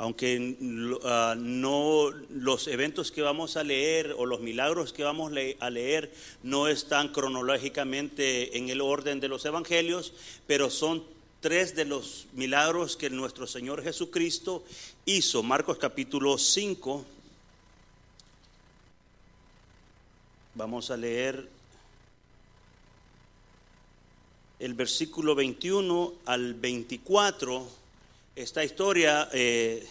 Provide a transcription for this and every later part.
aunque uh, no los eventos que vamos a leer o los milagros que vamos a leer no están cronológicamente en el orden de los evangelios, pero son tres de los milagros que nuestro Señor Jesucristo hizo. Marcos capítulo 5. Vamos a leer el versículo 21 al 24 esta historia eh,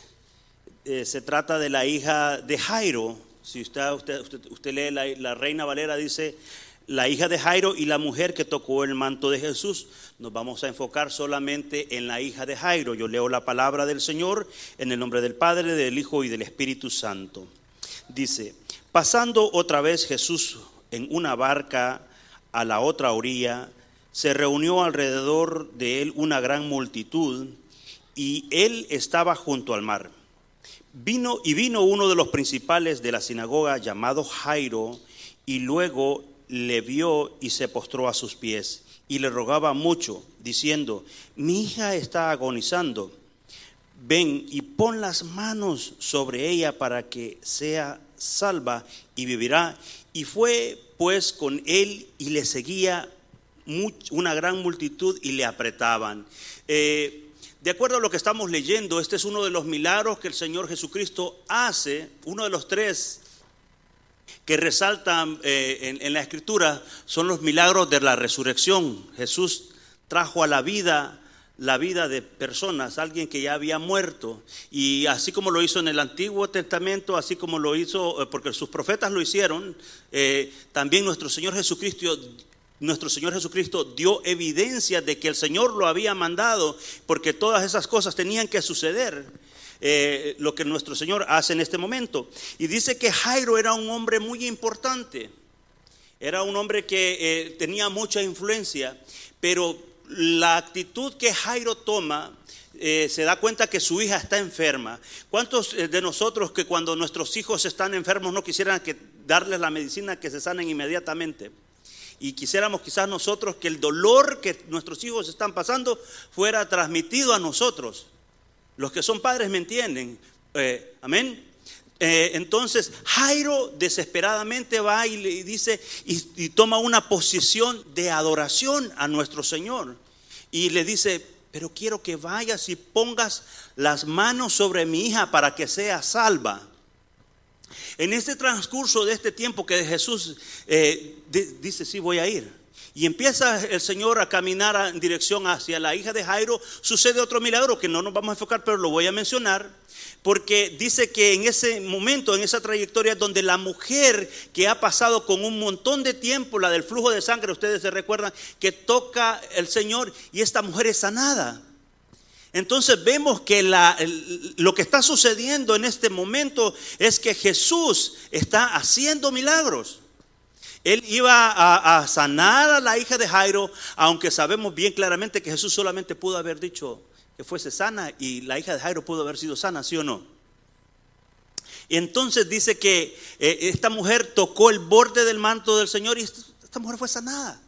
eh, se trata de la hija de Jairo. Si usted, usted, lee la, la, Reina Valera, dice la hija de Jairo y la mujer que tocó el manto de Jesús. Nos vamos a enfocar solamente en la hija de Jairo. Yo leo la palabra del Señor en el nombre del Padre, del Hijo y del Espíritu Santo. Dice, pasando otra vez Jesús en una barca a la otra orilla, se reunió alrededor de él una gran multitud y él estaba junto al mar. Vino y vino uno de los principales de la sinagoga llamado Jairo y luego le vio y se postró a sus pies y le rogaba mucho, diciendo, mi hija está agonizando, ven y pon las manos sobre ella para que sea salva y vivirá. Y fue pues con él y le seguía una gran multitud y le apretaban. Eh, de acuerdo a lo que estamos leyendo, este es uno de los milagros que el Señor Jesucristo hace, uno de los tres que resaltan eh, en, la escritura son los milagros de la resurrección. Jesús trajo a la vida la vida de personas, alguien que ya había muerto. Y así como lo hizo en el Antiguo Testamento, así como lo hizo, eh, porque sus profetas lo hicieron, eh, también nuestro Señor Jesucristo nuestro Señor Jesucristo dio evidencia de que el Señor lo había mandado, porque todas esas cosas tenían que suceder. Eh, lo que nuestro Señor hace en este momento. Y dice que Jairo era un hombre muy importante, era un hombre que eh, tenía mucha influencia, pero la actitud que Jairo toma eh, se da cuenta que su hija está enferma. ¿Cuántos de nosotros que cuando nuestros hijos están enfermos no quisieran que darles la medicina que se sanen inmediatamente? Y quisiéramos quizás nosotros que el dolor que nuestros hijos están pasando fuera transmitido a nosotros. Los que son padres me entienden. Eh, amén. Eh, entonces Jairo desesperadamente va y le dice y, toma una posición de adoración a nuestro Señor. Y le dice, pero quiero que vayas y pongas las manos sobre mi hija para que sea salva. En este transcurso de este tiempo que Jesús eh, dice, sí, voy a ir. Y empieza el Señor a caminar en dirección hacia la hija de Jairo. Sucede otro milagro que no nos vamos a enfocar, pero lo voy a mencionar. Porque dice que en ese momento, en esa trayectoria donde la mujer que ha pasado con un montón de tiempo, la del flujo de sangre, ustedes se recuerdan, que toca el Señor y esta mujer es sanada. Entonces vemos que lo que está sucediendo en este momento es que Jesús está haciendo milagros. Él iba a, sanar a la hija de Jairo, aunque sabemos bien claramente que Jesús solamente pudo haber dicho que fuese sana y la hija de Jairo pudo haber sido sana, ¿sí o no? Y entonces dice que eh, esta mujer tocó el borde del manto del Señor y esta mujer fue sanada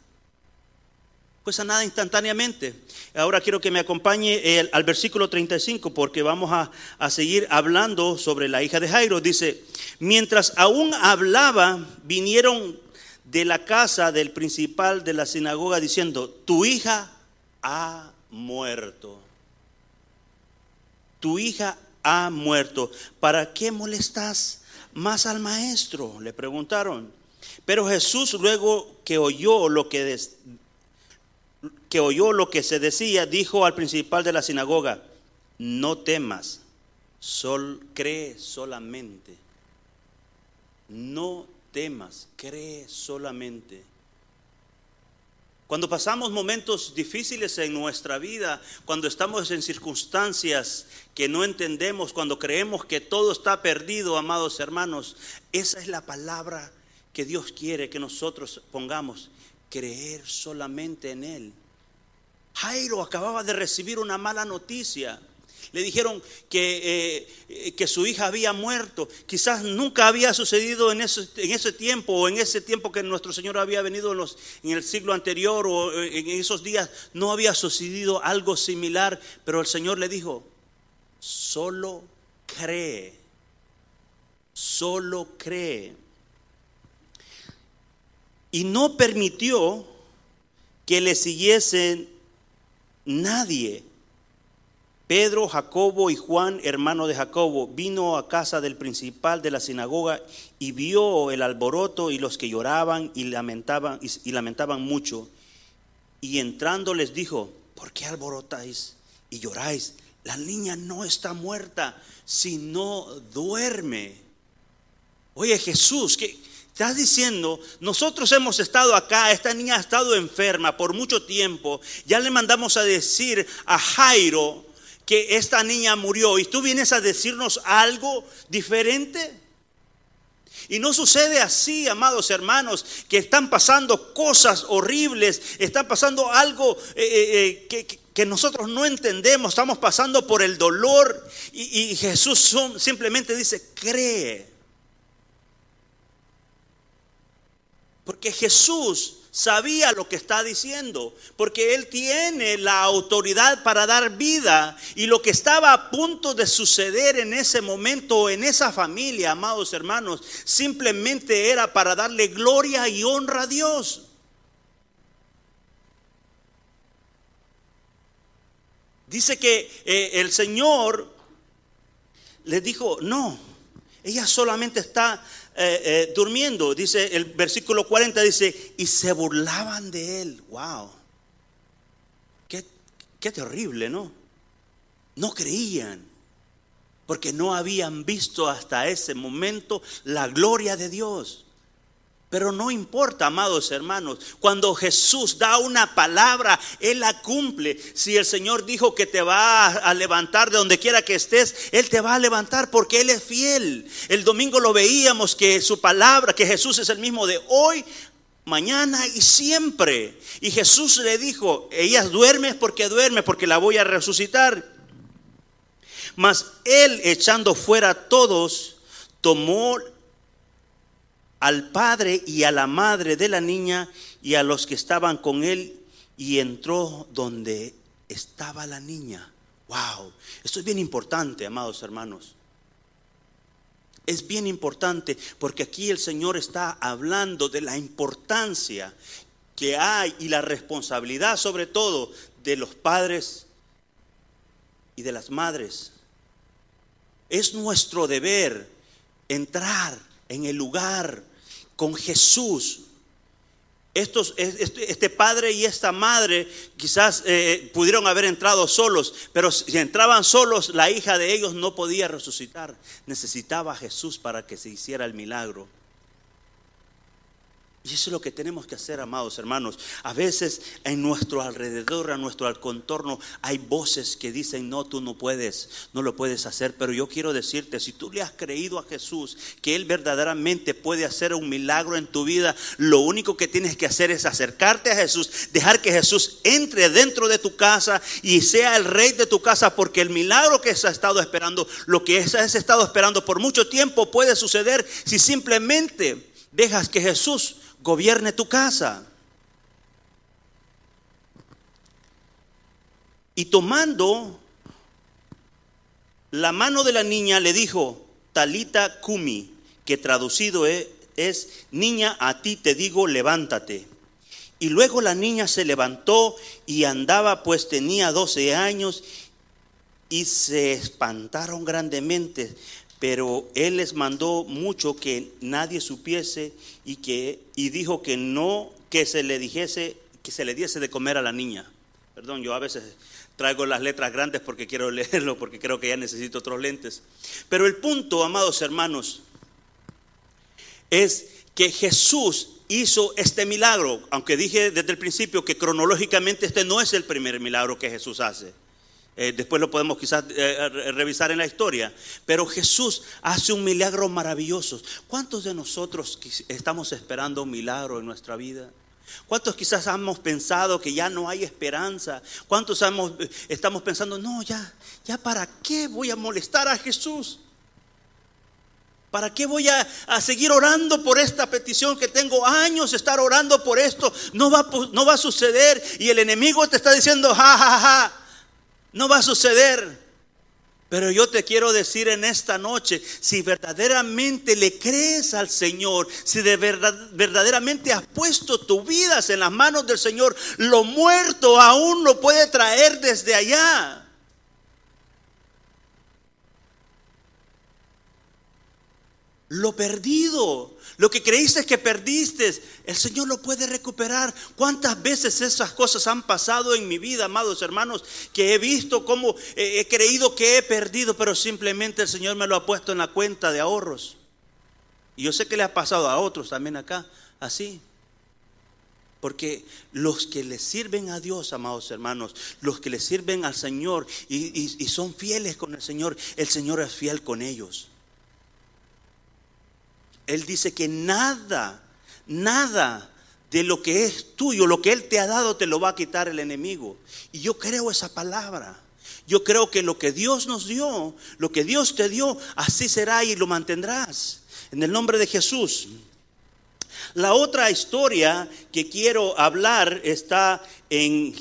fue sanada instantáneamente. Ahora quiero que me acompañe al versículo 35 porque vamos a, a, seguir hablando sobre la hija de Jairo. Dice, mientras aún hablaba, vinieron de la casa del principal de la sinagoga diciendo, tu hija ha muerto. Tu hija ha muerto. ¿Para qué molestas más al maestro? Le preguntaron. Pero Jesús luego que oyó lo que que oyó lo que se decía, dijo al principal de la sinagoga, no temas, sol, cree solamente. No temas, cree solamente. Cuando pasamos momentos difíciles en nuestra vida, cuando estamos en circunstancias que no entendemos, cuando creemos que todo está perdido, amados hermanos, esa es la palabra que Dios quiere que nosotros pongamos, creer solamente en Él. Jairo acababa de recibir una mala noticia. Le dijeron que, eh, que, su hija había muerto. Quizás nunca había sucedido en ese, en ese, tiempo o en ese tiempo que nuestro Señor había venido en, los, en el siglo anterior o en esos días. No había sucedido algo similar, pero el Señor le dijo, solo cree, solo cree. Y no permitió que le siguiesen nadie Pedro, Jacobo y Juan, hermano de Jacobo, vino a casa del principal de la sinagoga y vio el alboroto y los que lloraban y lamentaban, y, lamentaban mucho. Y entrando les dijo, ¿por qué alborotáis y lloráis? La niña no está muerta, sino duerme. Oye Jesús, ¿qué estás diciendo? Nosotros hemos estado acá, esta niña ha estado enferma por mucho tiempo. Ya le mandamos a decir a Jairo, que esta niña murió y tú vienes a decirnos algo diferente. Y no sucede así, amados hermanos, que están pasando cosas horribles, está pasando algo eh, eh, eh, que, nosotros no entendemos, estamos pasando por el dolor y Jesús simplemente dice, cree. Porque Jesús sabía lo que está diciendo, porque Él tiene la autoridad para dar vida y lo que estaba a punto de suceder en ese momento, en esa familia, amados hermanos, simplemente era para darle gloria y honra a Dios. Dice que eh, el Señor le dijo, no, ella solamente está eh, eh, durmiendo. Dice el versículo 40, dice, y se burlaban de él. Wow. Qué, qué terrible, ¿no? No creían, porque no habían visto hasta ese momento la gloria de Dios. Pero no importa, amados hermanos, cuando Jesús da una palabra, Él la cumple. Si el Señor dijo que te va a levantar de donde quiera que estés, Él te va a levantar porque Él es fiel. El domingo lo veíamos que su palabra, que Jesús es el mismo de hoy, mañana y siempre. Y Jesús le dijo, ella duerme porque duerme, porque la voy a resucitar. Mas Él echando fuera a todos, tomó al padre y a la madre de la niña y a los que estaban con él y entró donde estaba la niña. Wow, esto es bien importante, amados hermanos. Es bien importante porque aquí el Señor está hablando de la importancia que hay y la responsabilidad sobre todo de los padres y de las madres. Es nuestro deber entrar en el lugar con Jesús. Estos, este, este, padre y esta madre quizás eh, pudieron haber entrado solos, pero si entraban solos, la hija de ellos no podía resucitar. Necesitaba a Jesús para que se hiciera el milagro. Y eso es lo que tenemos que hacer, amados hermanos. A veces en nuestro alrededor, a nuestro contorno, hay voces que dicen, no, tú no puedes, no lo puedes hacer. Pero yo quiero decirte, si tú le has creído a Jesús, que Él verdaderamente puede hacer un milagro en tu vida, lo único que tienes que hacer es acercarte a Jesús, dejar que Jesús entre dentro de tu casa y sea el rey de tu casa, porque el milagro que has estado esperando, lo que has estado esperando por mucho tiempo puede suceder si simplemente dejas que Jesús gobierne tu casa. Y tomando la mano de la niña le dijo, Talita Kumi, que traducido es, es, niña, a ti te digo, levántate. Y luego la niña se levantó y andaba, pues tenía 12 años, y se espantaron grandemente, pero él les mandó mucho que nadie supiese y que y dijo que no que se le dijese que se le diese de comer a la niña. Perdón, yo a veces traigo las letras grandes porque quiero leerlo porque creo que ya necesito otros lentes. Pero el punto, amados hermanos, es que Jesús hizo este milagro, aunque dije desde el principio que cronológicamente este no es el primer milagro que Jesús hace. Eh, después lo podemos quizás eh, revisar en la historia. Pero Jesús hace un milagro maravilloso. ¿Cuántos de nosotros estamos esperando un milagro en nuestra vida? ¿Cuántos quizás hemos pensado que ya no hay esperanza? ¿Cuántos hemos, estamos pensando, no, ya, ya para qué voy a molestar a Jesús? ¿Para qué voy a, a, seguir orando por esta petición que tengo años estar orando por esto? No va, no va a suceder. Y el enemigo te está diciendo, ja, ja, ja, no va a suceder. Pero yo te quiero decir en esta noche, si verdaderamente le crees al Señor, si de verdad, verdaderamente has puesto tu vida en las manos del Señor, lo muerto aún lo puede traer desde allá. Lo perdido, lo que creíste que perdiste, el Señor lo puede recuperar. ¿Cuántas veces esas cosas han pasado en mi vida, amados hermanos, que he visto cómo he creído que he perdido, pero simplemente el Señor me lo ha puesto en la cuenta de ahorros? Y yo sé que le ha pasado a otros también acá, así. Porque los que le sirven a Dios, amados hermanos, los que le sirven al Señor y, y son fieles con el Señor, el Señor es fiel con ellos. Él dice que nada, nada de lo que es tuyo, lo que Él te ha dado, te lo va a quitar el enemigo. Y yo creo esa palabra. Yo creo que lo que Dios nos dio, lo que Dios te dio, así será y lo mantendrás. En el nombre de Jesús. La otra historia que quiero hablar está en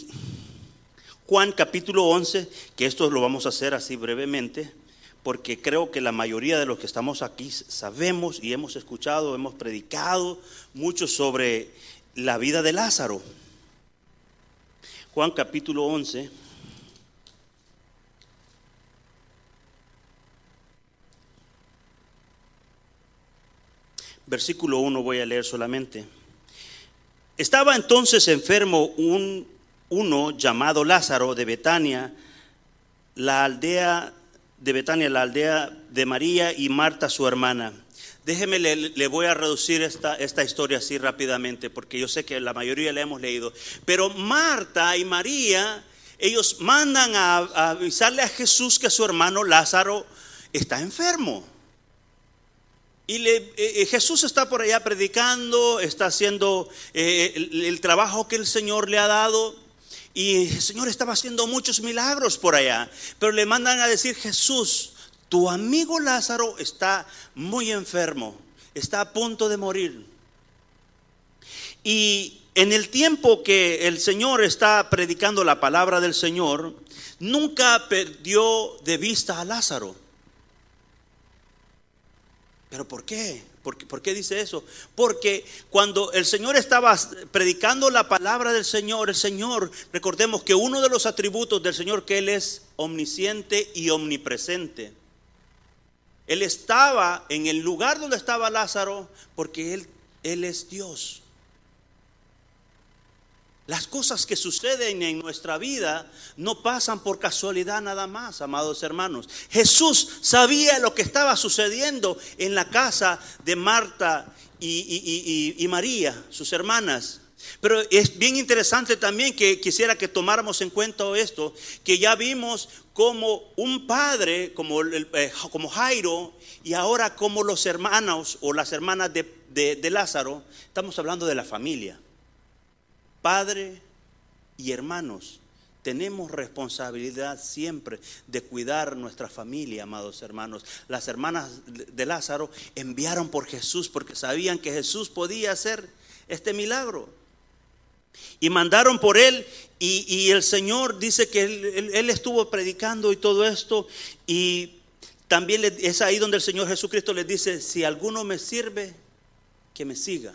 Juan capítulo 11, que esto lo vamos a hacer así brevemente porque creo que la mayoría de los que estamos aquí sabemos y hemos escuchado, hemos predicado mucho sobre la vida de Lázaro. Juan capítulo 11. Versículo 1 voy a leer solamente. Estaba entonces enfermo un, uno llamado Lázaro de Betania, la aldea de Betania, la aldea de María y Marta, su hermana. Déjeme, le, voy a reducir esta, esta historia así rápidamente, porque yo sé que la mayoría la hemos leído. Pero Marta y María, ellos mandan a, avisarle a Jesús que su hermano Lázaro está enfermo. Y eh, eh, Jesús está por allá predicando, está haciendo eh, el trabajo que el Señor le ha dado. Y el Señor estaba haciendo muchos milagros por allá. Pero le mandan a decir, Jesús, tu amigo Lázaro está muy enfermo, está a punto de morir. Y en el tiempo que el Señor está predicando la palabra del Señor, nunca perdió de vista a Lázaro. ¿Pero por qué? ¿Por qué, dice eso? Porque cuando el Señor estaba predicando la palabra del Señor, el Señor, recordemos que uno de los atributos del Señor que Él es omnisciente y omnipresente. Él estaba en el lugar donde estaba Lázaro porque Él, él es Dios. Las cosas que suceden en nuestra vida no pasan por casualidad nada más, amados hermanos. Jesús sabía lo que estaba sucediendo en la casa de Marta y, María, sus hermanas. Pero es bien interesante también que quisiera que tomáramos en cuenta esto, que ya vimos como un padre, como, eh, como Jairo, y ahora como los hermanos o las hermanas de Lázaro, estamos hablando de la familia. Padre y hermanos, tenemos responsabilidad siempre de cuidar nuestra familia, amados hermanos. Las hermanas de Lázaro enviaron por Jesús porque sabían que Jesús podía hacer este milagro. Y mandaron por él y, el Señor dice que él, estuvo predicando y todo esto. Y también es ahí donde el Señor Jesucristo les dice, si alguno me sirve, que me siga.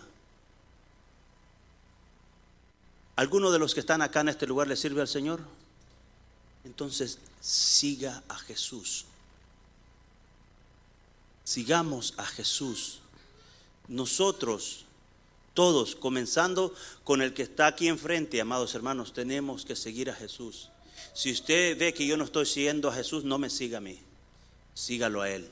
¿Alguno de los que están acá en este lugar le sirve al Señor? Entonces siga a Jesús. Sigamos a Jesús. Nosotros, todos, comenzando con el que está aquí enfrente, amados hermanos, tenemos que seguir a Jesús. Si usted ve que yo no estoy siguiendo a Jesús, no me siga a mí, sígalo a Él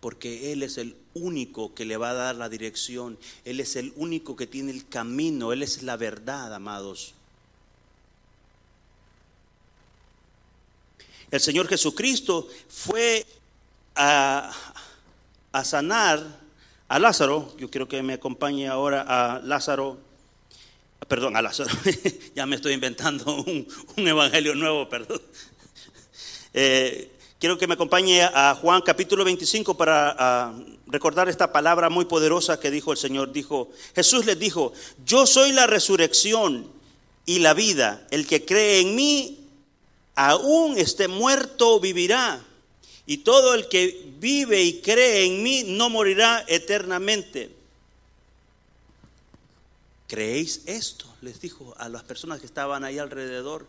porque Él es el único que le va a dar la dirección, Él es el único que tiene el camino, Él es la verdad, amados. El Señor Jesucristo fue a, sanar a Lázaro, yo quiero que me acompañe ahora a Lázaro Perdón, a Lázaro. ya me estoy inventando un, evangelio nuevo, perdón. Eh, quiero que me acompañe a Juan capítulo 25 para recordar esta palabra muy poderosa que dijo el Señor. Dijo, Jesús les dijo, yo soy la resurrección y la vida. El que cree en mí, aún esté muerto, vivirá. Y todo el que vive y cree en mí no morirá eternamente. ¿Creéis esto? Les dijo a las personas que estaban ahí alrededor.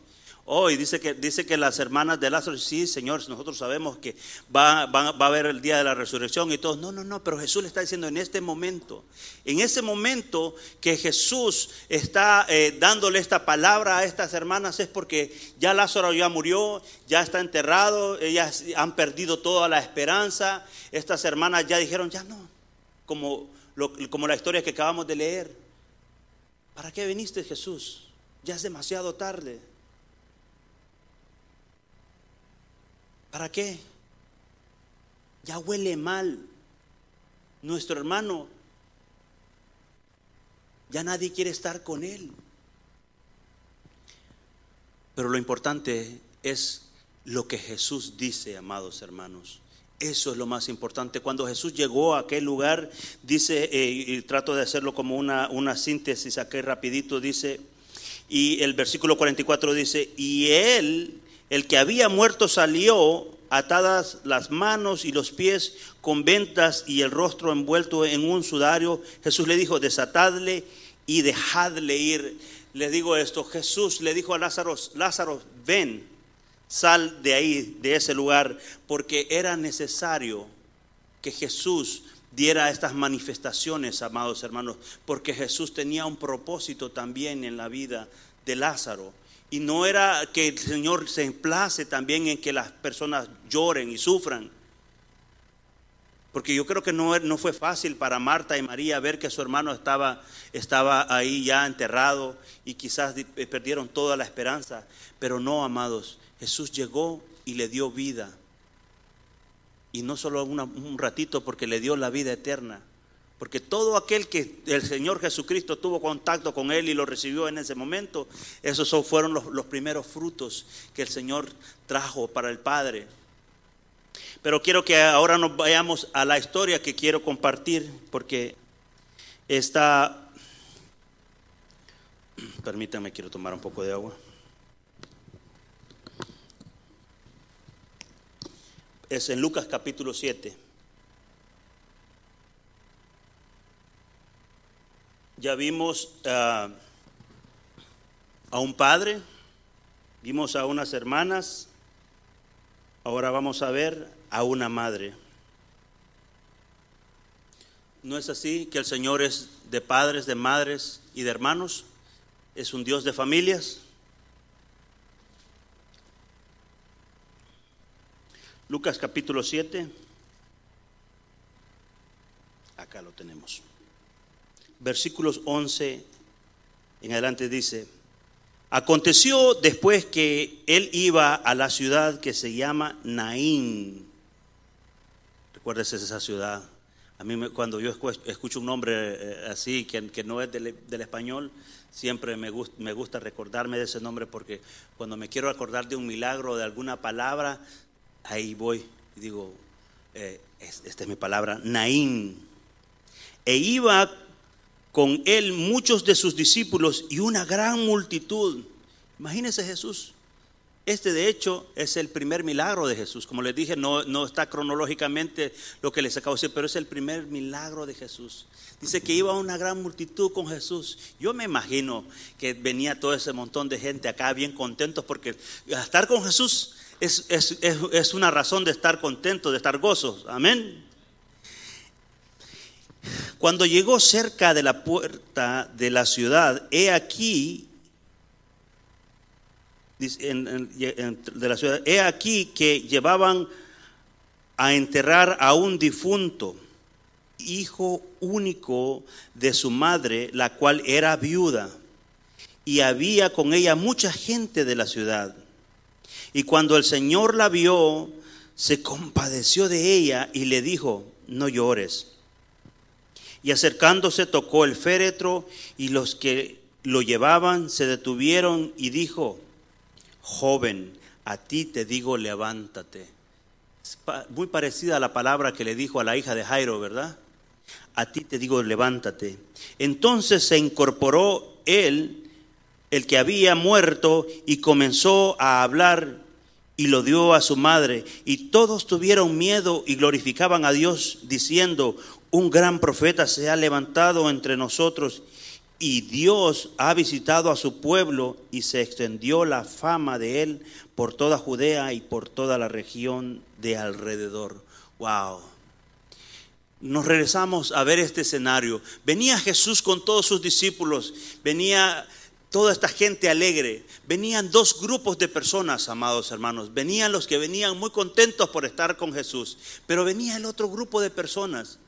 Oh, dice que, dice que las hermanas de Lázaro, sí, Señor, nosotros sabemos que va, va, a haber el día de la resurrección y todo. No, no, no, pero Jesús le está diciendo en este momento, en ese momento que Jesús está eh, dándole esta palabra a estas hermanas es porque ya Lázaro ya murió, ya está enterrado, ellas han perdido toda la esperanza. Estas hermanas ya dijeron, ya no, como, como la historia que acabamos de leer. ¿Para qué viniste Jesús? Ya es demasiado tarde. ¿Para qué? Ya huele mal. Nuestro hermano, ya nadie quiere estar con él. Pero lo importante es lo que Jesús dice, amados hermanos. Eso es lo más importante. Cuando Jesús llegó a aquel lugar, dice, eh, y trato de hacerlo como una, una síntesis aquí rapidito, dice, y el versículo 44 dice, y él, el que había muerto, salió atadas las manos y los pies con ventas y el rostro envuelto en un sudario. Jesús le dijo, desatadle y dejadle ir. Le digo esto, Jesús le dijo a Lázaro, Lázaro, ven. Sal de ahí, de ese lugar, porque era necesario que Jesús diera estas manifestaciones, amados hermanos, porque Jesús tenía un propósito también en la vida de Lázaro. Y no era que el Señor se emplace también en que las personas lloren y sufran. Porque yo creo que no, no fue fácil para Marta y María ver que su hermano estaba, estaba ahí ya enterrado y quizás perdieron toda la esperanza. Pero no, amados, Jesús llegó y le dio vida. Y no solo un ratito porque le dio la vida eterna. Porque todo aquel que el Señor Jesucristo tuvo contacto con él y lo recibió en ese momento, esos fueron los, primeros frutos que el Señor trajo para el Padre. Pero quiero que ahora nos vayamos a la historia que quiero compartir, porque está, permítanme, quiero tomar un poco de agua. es en Lucas capítulo 7. Ya vimos ah, a un padre, vimos a unas hermanas, ahora vamos a ver a una madre. ¿No es así que el Señor es de padres, de madres y de hermanos? ¿Es un Dios de familias? Lucas capítulo 7. Acá lo tenemos. Versículos 11 en adelante dice, aconteció después que él iba a la ciudad que se llama Naín. Recuérdese esa ciudad. A mí cuando yo escucho un nombre eh, así, que, no es del, español, siempre me gusta, me gusta recordarme de ese nombre porque cuando me quiero acordar de un milagro, de alguna palabra, ahí voy y digo, eh, esta es mi palabra, Naín. E iba con él muchos de sus discípulos y una gran multitud. Imagínense Jesús. Este de hecho es el primer milagro de Jesús. Como les dije, no, no está cronológicamente lo que les acabo de decir, pero es el primer milagro de Jesús. Dice que iba una gran multitud con Jesús. Yo me imagino que venía todo ese montón de gente acá bien contentos porque estar con Jesús es, una razón de estar contento, de estar gozosos. Amén. Cuando llegó cerca de la puerta de la ciudad, he aquí, de la ciudad, he aquí que llevaban a enterrar a un difunto, hijo único de su madre, la cual era viuda, y había con ella mucha gente de la ciudad. Y cuando el Señor la vio, se compadeció de ella y le dijo, no llores. Y acercándose tocó el féretro y los que lo llevaban, se detuvieron y dijo, joven, a ti te digo, levántate. Muy parecida a la palabra que le dijo a la hija de Jairo, ¿verdad? A ti te digo, levántate. Entonces se incorporó él, el que había muerto, y comenzó a hablar y lo dio a su madre. Y todos tuvieron miedo y glorificaban a Dios, diciendo, un gran profeta se ha levantado entre nosotros y Dios ha visitado a su pueblo y se extendió la fama de él por toda Judea y por toda la región de alrededor. Wow. Nos regresamos a ver este escenario. Venía Jesús con todos sus discípulos, venía toda esta gente alegre. Venían dos grupos de personas, amados hermanos. Venían los que venían muy contentos por estar con Jesús, pero venía el otro grupo de personas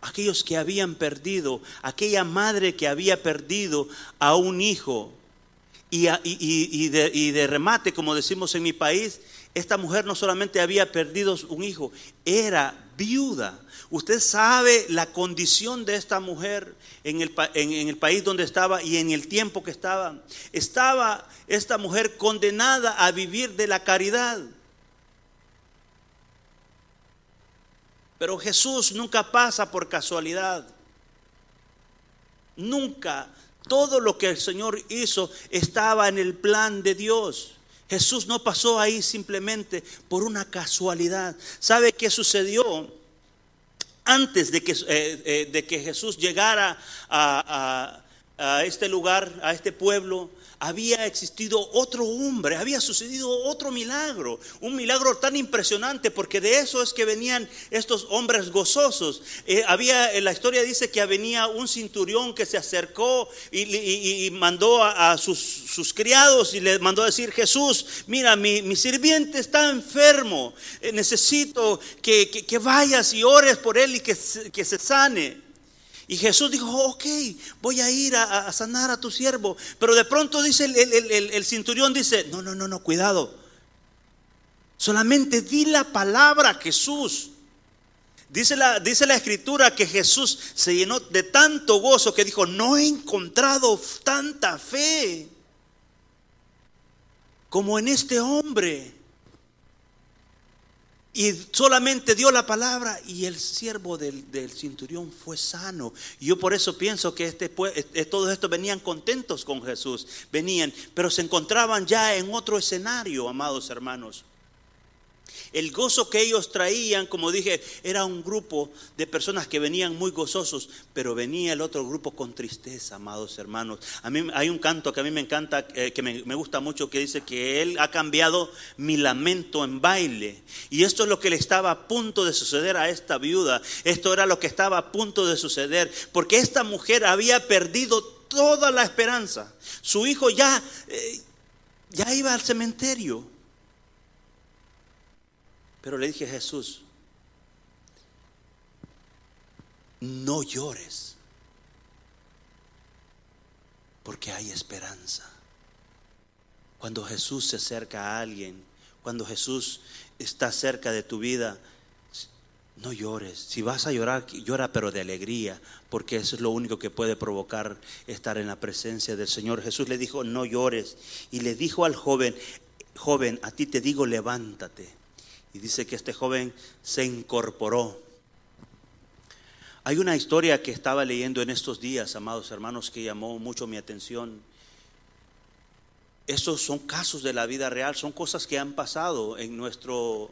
aquellos que habían perdido, aquella madre que había perdido a un hijo. Y, de, remate, como decimos en mi país, esta mujer no solamente había perdido un hijo, era viuda. Usted sabe la condición de esta mujer en el, en el, país donde estaba y en el tiempo que estaba. Estaba esta mujer condenada a vivir de la caridad. Pero Jesús nunca pasa por casualidad. Nunca. Todo lo que el Señor hizo estaba en el plan de Dios. Jesús no pasó ahí simplemente por una casualidad. ¿Sabe qué sucedió? Antes de que, eh, eh, de que Jesús llegara a, a este lugar, a este pueblo, había existido otro hombre, había sucedido otro milagro, un milagro tan impresionante, porque de eso es que venían estos hombres gozosos. Eh, había, en la historia dice que venía un cinturión que se acercó y, mandó a, sus, criados y le mandó a decir, Jesús, mira, mi, sirviente está enfermo, eh, necesito que, vayas y ores por él y que se sane. Y Jesús dijo, ok, voy a ir a, sanar a tu siervo. Pero de pronto dice el, el, centurión, dice, no, no, no, no, cuidado. Solamente di la palabra Jesús. Dice la, dice la escritura que Jesús se llenó de tanto gozo que dijo, no he encontrado tanta fe como en este hombre. Y solamente dio la palabra y el siervo del, cinturión fue sano. Y yo por eso pienso que este, todos estos venían contentos con Jesús, venían, pero se encontraban ya en otro escenario, amados hermanos. El gozo que ellos traían, como dije, era un grupo de personas que venían muy gozosos, pero venía el otro grupo con tristeza, amados hermanos. A mí hay un canto que a mí me encanta, eh, que me, gusta mucho, que dice que Él ha cambiado mi lamento en baile. Y esto es lo que le estaba a punto de suceder a esta viuda. Esto era lo que estaba a punto de suceder, porque esta mujer había perdido toda la esperanza. Su hijo ya, eh, ya iba al cementerio. Pero le dije Jesús, no llores, porque hay esperanza. Cuando Jesús se acerca a alguien, cuando Jesús está cerca de tu vida, no llores. Si vas a llorar, llora pero de alegría, porque eso es lo único que puede provocar estar en la presencia del Señor. Jesús le dijo, no llores. Y le dijo al joven, joven, a ti te digo, levántate. Y dice que este joven se incorporó. Hay una historia que estaba leyendo en estos días, amados hermanos, que llamó mucho mi atención. Estos son casos de la vida real, son cosas que han pasado en nuestro,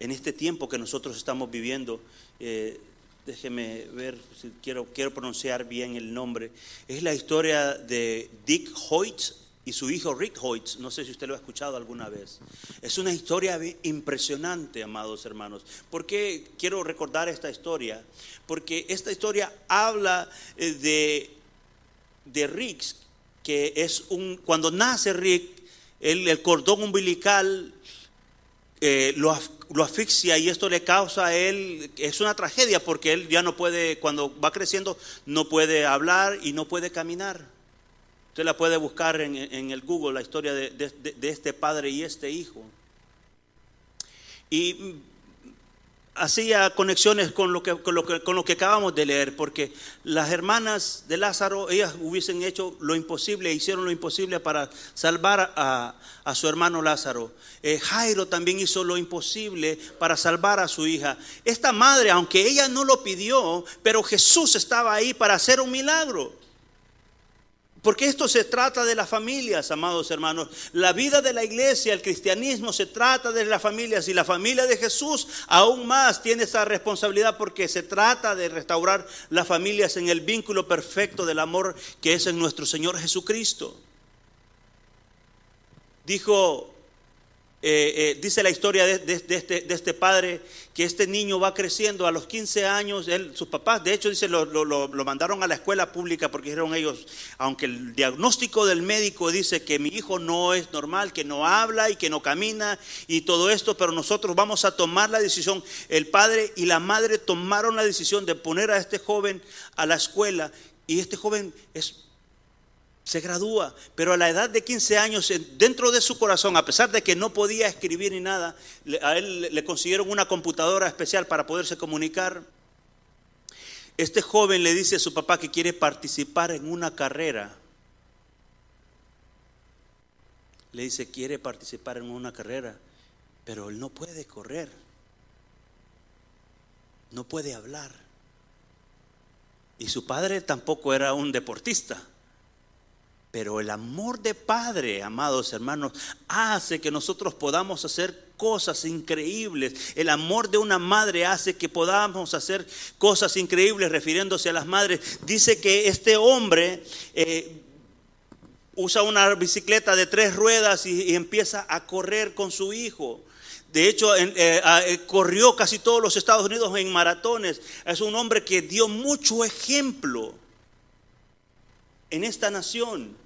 en este tiempo que nosotros estamos viviendo. Eh, déjeme ver si quiero, quiero pronunciar bien el nombre. Es la historia de Dick Hoyt y su hijo Rick Hoyt, no sé si usted lo ha escuchado alguna vez. Es una historia impresionante, amados hermanos. ¿Por qué quiero recordar esta historia? Porque esta historia habla eh, de, de Rick, que es un, cuando nace Rick, el, cordón umbilical eh, lo, lo asfixia y esto le causa a él, es una tragedia porque él ya no puede, cuando va creciendo, no puede hablar y no puede caminar. Usted la puede buscar en, el Google, la historia de, este padre y este hijo. Y hacía conexiones con lo, que, con, lo que, con lo que acabamos de leer, porque las hermanas de Lázaro, ellas hubiesen hecho lo imposible, hicieron lo imposible para salvar a, a su hermano Lázaro. Eh, Jairo también hizo lo imposible para salvar a su hija. Esta madre, aunque ella no lo pidió, pero Jesús estaba ahí para hacer un milagro. Porque esto se trata de las familias, amados hermanos. La vida de la iglesia, el cristianismo, se trata de las familias. Y la familia de Jesús aún más tiene esa responsabilidad porque se trata de restaurar las familias en el vínculo perfecto del amor que es en nuestro Señor Jesucristo. Dijo eh, eh, dice la historia de, este, de, este, padre que este niño va creciendo a los 15 años, él, sus papás, de hecho, dice, lo, lo, mandaron a la escuela pública porque dijeron ellos, aunque el diagnóstico del médico dice que mi hijo no es normal, que no habla y que no camina y todo esto, pero nosotros vamos a tomar la decisión, el padre y la madre tomaron la decisión de poner a este joven a la escuela y este joven es se gradúa, pero a la edad de 15 años, dentro de su corazón, a pesar de que no podía escribir ni nada, a él le consiguieron una computadora especial para poderse comunicar. Este joven le dice a su papá que quiere participar en una carrera. Le dice, quiere participar en una carrera, pero él no puede correr, no puede hablar. Y su padre tampoco era un deportista. Pero el amor de Padre, amados hermanos, hace que nosotros podamos hacer cosas increíbles. El amor de una madre hace que podamos hacer cosas increíbles refiriéndose a las madres. Dice que este hombre eh, usa una bicicleta de tres ruedas y, empieza a correr con su hijo. De hecho, eh, eh, corrió casi todos los Estados Unidos en maratones. Es un hombre que dio mucho ejemplo en esta nación.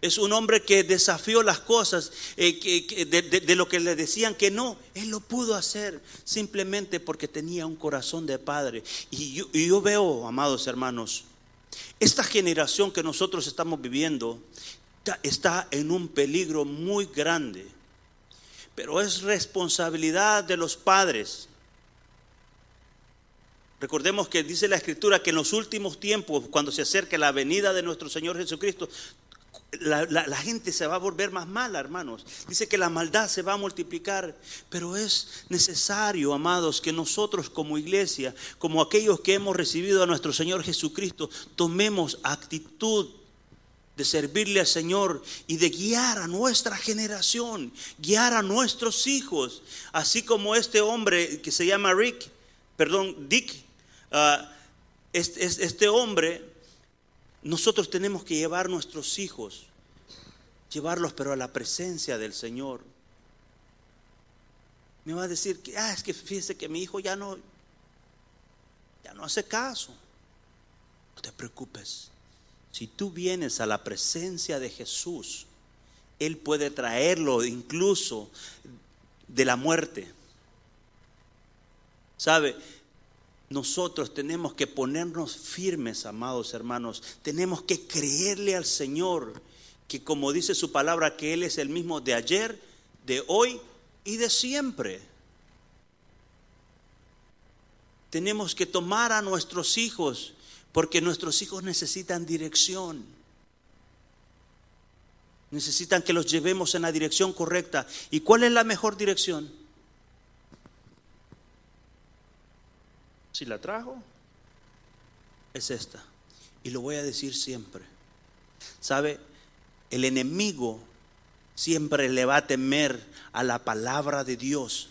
Es un hombre que desafió las cosas eh, de, lo que le decían que no. Él lo pudo hacer simplemente porque tenía un corazón de padre. Y yo, veo, amados hermanos, esta generación que nosotros estamos viviendo está en un peligro muy grande. Pero es responsabilidad de los padres. Recordemos que dice la escritura que en los últimos tiempos, cuando se acerque la venida de nuestro Señor Jesucristo, la, gente se va a volver más mala, hermanos. Dice que la maldad se va a multiplicar, pero es necesario, amados, que nosotros como iglesia, como aquellos que hemos recibido a nuestro Señor Jesucristo, tomemos actitud de servirle al Señor y de guiar a nuestra generación, guiar a nuestros hijos, así como este hombre que se llama Rick, perdón, Dick, ah, este, este hombre nosotros tenemos que llevar nuestros hijos, llevarlos pero a la presencia del Señor. Me va a decir que, ah, es que fíjese que mi hijo ya no, ya no hace caso. No te preocupes. Si tú vienes a la presencia de Jesús, Él puede traerlo incluso de la muerte. ¿Sabe? Nosotros tenemos que ponernos firmes, amados hermanos. Tenemos que creerle al Señor, que como dice su palabra, que Él es el mismo de ayer, de hoy y de siempre. Tenemos que tomar a nuestros hijos, porque nuestros hijos necesitan dirección. Necesitan que los llevemos en la dirección correcta. ¿Y cuál es la mejor dirección? Si la trajo, es esta. Y lo voy a decir siempre. ¿Sabe? El enemigo siempre le va a temer a la palabra de Dios.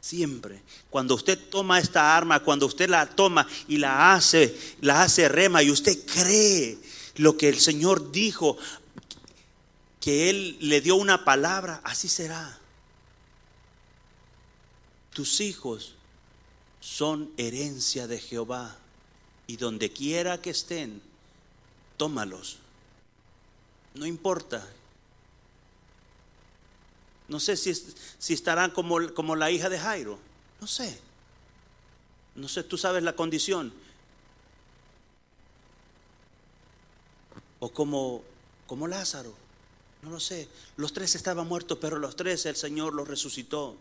Siempre. Cuando usted toma esta arma, cuando usted la toma y la hace, la hace rema y usted cree lo que el Señor dijo, que Él le dio una palabra, así será. Tus hijos son herencia de Jehová. Y donde quiera que estén, tómalos. No importa. No sé si, si estarán como, como la hija de Jairo. No sé. No sé, tú sabes la condición. O como, como Lázaro. No lo sé. Los tres estaban muertos, pero los tres el Señor los resucitó.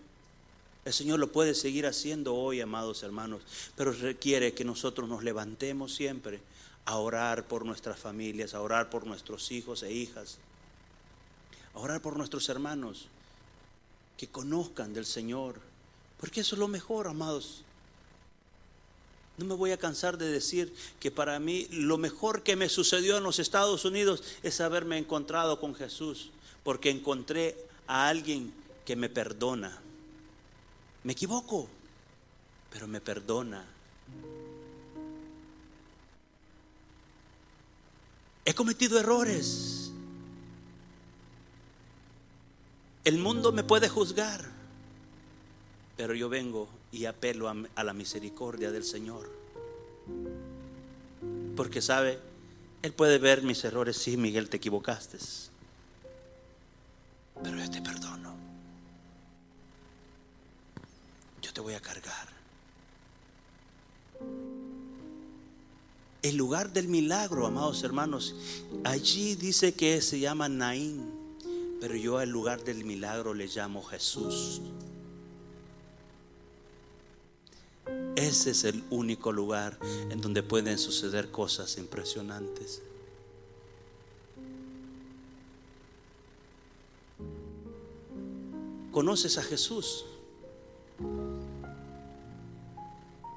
El Señor lo puede seguir haciendo hoy, amados hermanos, pero requiere que nosotros nos levantemos siempre a orar por nuestras familias, a orar por nuestros hijos e hijas, a orar por nuestros hermanos, que conozcan del Señor, porque eso es lo mejor, amados. No me voy a cansar de decir que para mí lo mejor que me sucedió en los Estados Unidos es haberme encontrado con Jesús, porque encontré a alguien que me perdona. Me equivoco, pero me perdona. He cometido errores. El mundo me puede juzgar, pero yo vengo y apelo a, la misericordia del Señor. Porque sabe, Él puede ver mis errores. Sí, Miguel, te equivocaste. Pero yo te perdono. Voy a cargar. El lugar del milagro, amados hermanos, allí dice que se llama Naín, pero yo al lugar del milagro le llamo Jesús. Ese es el único lugar en donde pueden suceder cosas impresionantes. ¿Conoces a Jesús?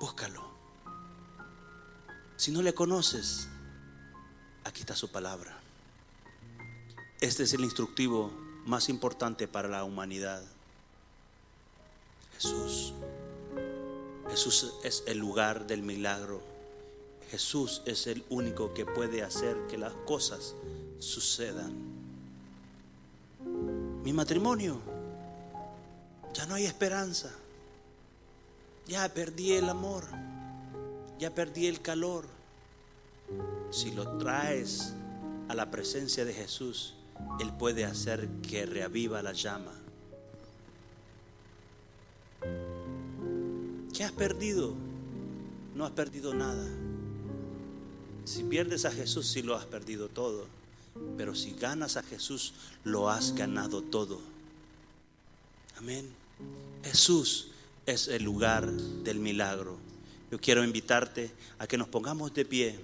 Búscalo. Si no le conoces, aquí está su palabra. Este es el instructivo más importante para la humanidad. Jesús. Jesús es el lugar del milagro. Jesús es el único que puede hacer que las cosas sucedan. Mi matrimonio, ya no hay esperanza. Ya perdí el amor. Ya perdí el calor. Si lo traes a la presencia de Jesús, Él puede hacer que reaviva la llama. ¿Qué has perdido? No has perdido nada. Si pierdes a Jesús, sí lo has perdido todo. Pero si ganas a Jesús, lo has ganado todo. Amén. Jesús es el lugar del milagro. Yo quiero invitarte a que nos pongamos de pie.